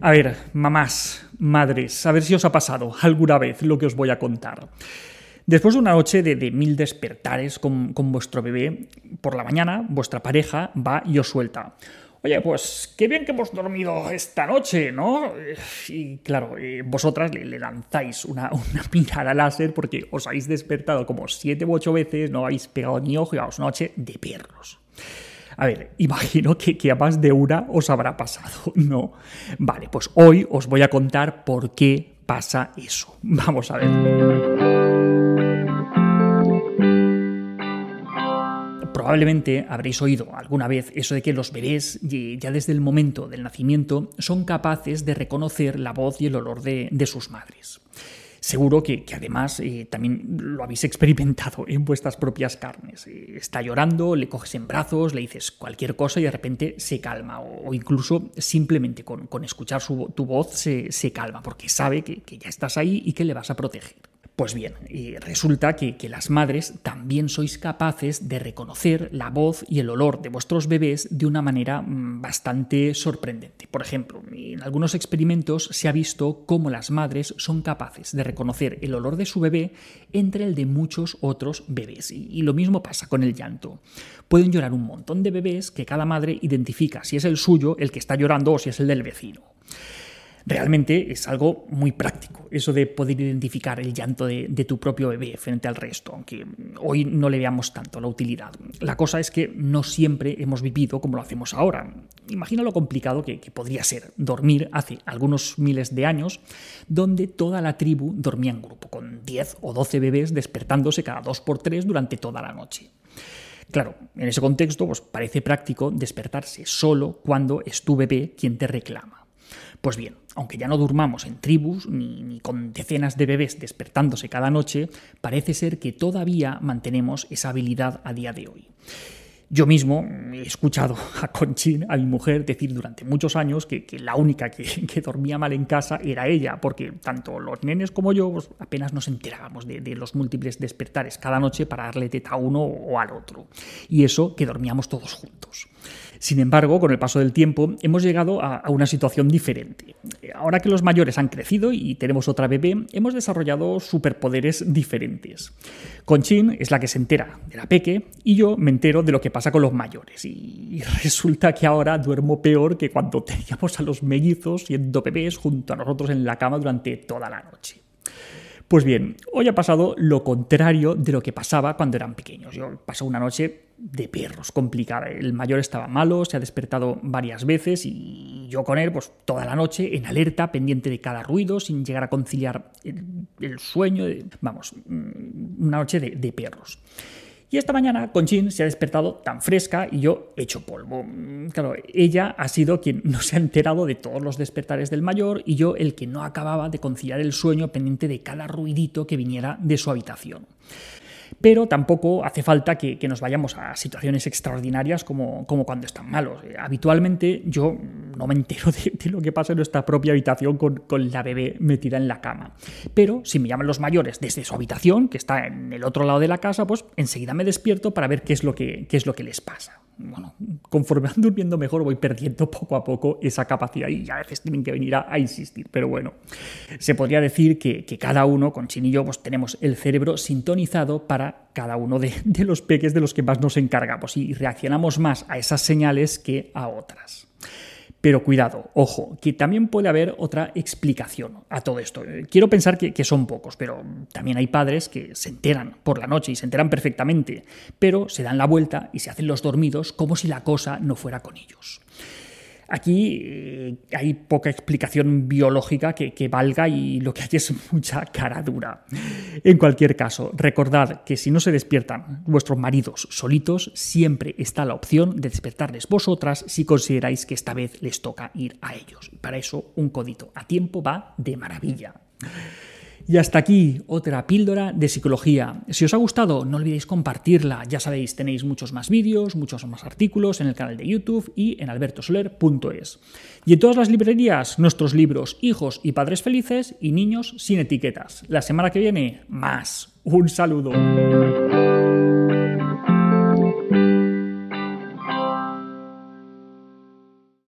A ver, mamás, madres, a ver si os ha pasado alguna vez lo que os voy a contar. Después de una noche de, mil despertares con, vuestro bebé, por la mañana vuestra pareja va y os suelta. Oye, pues qué bien que hemos dormido esta noche, ¿no? Y claro, eh, vosotras le, lanzáis una, una, mirada láser porque os habéis despertado como siete u ocho veces, no habéis pegado ni ojo y vamos, noche de perros. A ver, imagino que, que, a más de una os habrá pasado, ¿no? Vale, pues hoy os voy a contar por qué pasa eso. Vamos a ver. Probablemente habréis oído alguna vez eso de que los bebés, ya desde el momento del nacimiento, son capaces de reconocer la voz y el olor de, sus madres. Seguro que, además eh, también lo habéis experimentado en vuestras propias carnes. Eh, está llorando, le coges en brazos, le dices cualquier cosa y de repente se calma. O, incluso simplemente con, escuchar tu voz se, calma porque sabe que ya estás ahí y que le vas a proteger. Pues bien, resulta que, las madres también sois capaces de reconocer la voz y el olor de vuestros bebés de una manera mm, bastante sorprendente. Por ejemplo, en algunos experimentos se ha visto cómo las madres son capaces de reconocer el olor de su bebé entre el de muchos otros bebés. y lo mismo pasa con el llanto. Pueden llorar un montón de bebés que cada madre identifica si es el suyo el que está llorando o si es el del vecino realmente es algo muy práctico, eso de poder identificar el llanto de, tu propio bebé frente al resto, aunque hoy no le veamos tanto la utilidad. La cosa es que no siempre hemos vivido como lo hacemos ahora. Imagina lo complicado que, podría ser dormir hace algunos miles de años, donde toda la tribu dormía en grupo, con 10 o 12 bebés despertándose cada dos por tres durante toda la noche. Claro, en ese contexto pues parece práctico despertarse solo cuando es tu bebé quien te reclama. Pues bien, aunque ya no durmamos en tribus ni, con decenas de bebés despertándose cada noche, parece ser que todavía mantenemos esa habilidad a día de hoy. Yo mismo he escuchado a Conchín, a mi mujer, decir durante muchos años que, la única que, dormía mal en casa era ella, porque tanto los nenes como yo pues, apenas nos enterábamos de, de, los múltiples despertares cada noche para darle teta a uno o al otro. Y eso que dormíamos todos juntos. Sin embargo, con el paso del tiempo hemos llegado a, una situación diferente. Ahora que los mayores han crecido y tenemos otra bebé, hemos desarrollado superpoderes diferentes. Conchín es la que se entera de la peque y yo me entero de lo que pasa con los mayores. Y resulta que ahora duermo peor que cuando teníamos a los mellizos siendo bebés junto a nosotros en la cama durante toda la noche. Pues bien, hoy ha pasado lo contrario de lo que pasaba cuando eran pequeños. Yo pasé una noche de perros complicada. El mayor estaba malo, se ha despertado varias veces y yo con él, pues toda la noche en alerta, pendiente de cada ruido, sin llegar a conciliar el, sueño. Vamos, mm, una noche de, de perros. Y esta mañana Conchín se ha despertado tan fresca y yo hecho polvo. Mm, claro, ella ha sido quien no se ha enterado de todos los despertares del mayor y yo el que no acababa de conciliar el sueño pendiente de cada ruidito que viniera de su habitación pero tampoco hace falta que, nos vayamos a situaciones extraordinarias como, como cuando están malos. Eh, habitualmente yo no me entero de, lo que pasa en nuestra propia habitación con, con, la bebé metida en la cama. Pero si me llaman los mayores desde su habitación, que está en el otro lado de la casa, pues enseguida me despierto para ver qué es lo que, qué es lo que les pasa bueno, conforme van durmiendo mejor voy perdiendo poco a poco esa capacidad y a veces tienen que venir a, insistir, pero bueno, se podría decir que, cada uno, con Chin y yo, pues tenemos el cerebro sintonizado para cada uno de, de los peques de los que más nos encargamos y reaccionamos más a esas señales que a otras. Pero cuidado, ojo, que también puede haber otra explicación a todo esto. Quiero pensar que, son pocos, pero también hay padres que se enteran por la noche y se enteran perfectamente, pero se dan la vuelta y se hacen los dormidos como si la cosa no fuera con ellos. Aquí eh, hay poca explicación biológica que, valga y lo que hay es mucha cara dura. En cualquier caso, recordad que si no se despiertan vuestros maridos solitos, siempre está la opción de despertarles vosotras si consideráis que esta vez les toca ir a ellos. Para eso, un codito a tiempo va de maravilla. Y hasta aquí otra píldora de psicología. Si os ha gustado, no olvidéis compartirla. Ya sabéis, tenéis muchos más vídeos, muchos más artículos en el canal de YouTube y en albertosoler.es. Y en todas las librerías, nuestros libros Hijos y Padres Felices y Niños sin etiquetas. La semana que viene, más. Un saludo.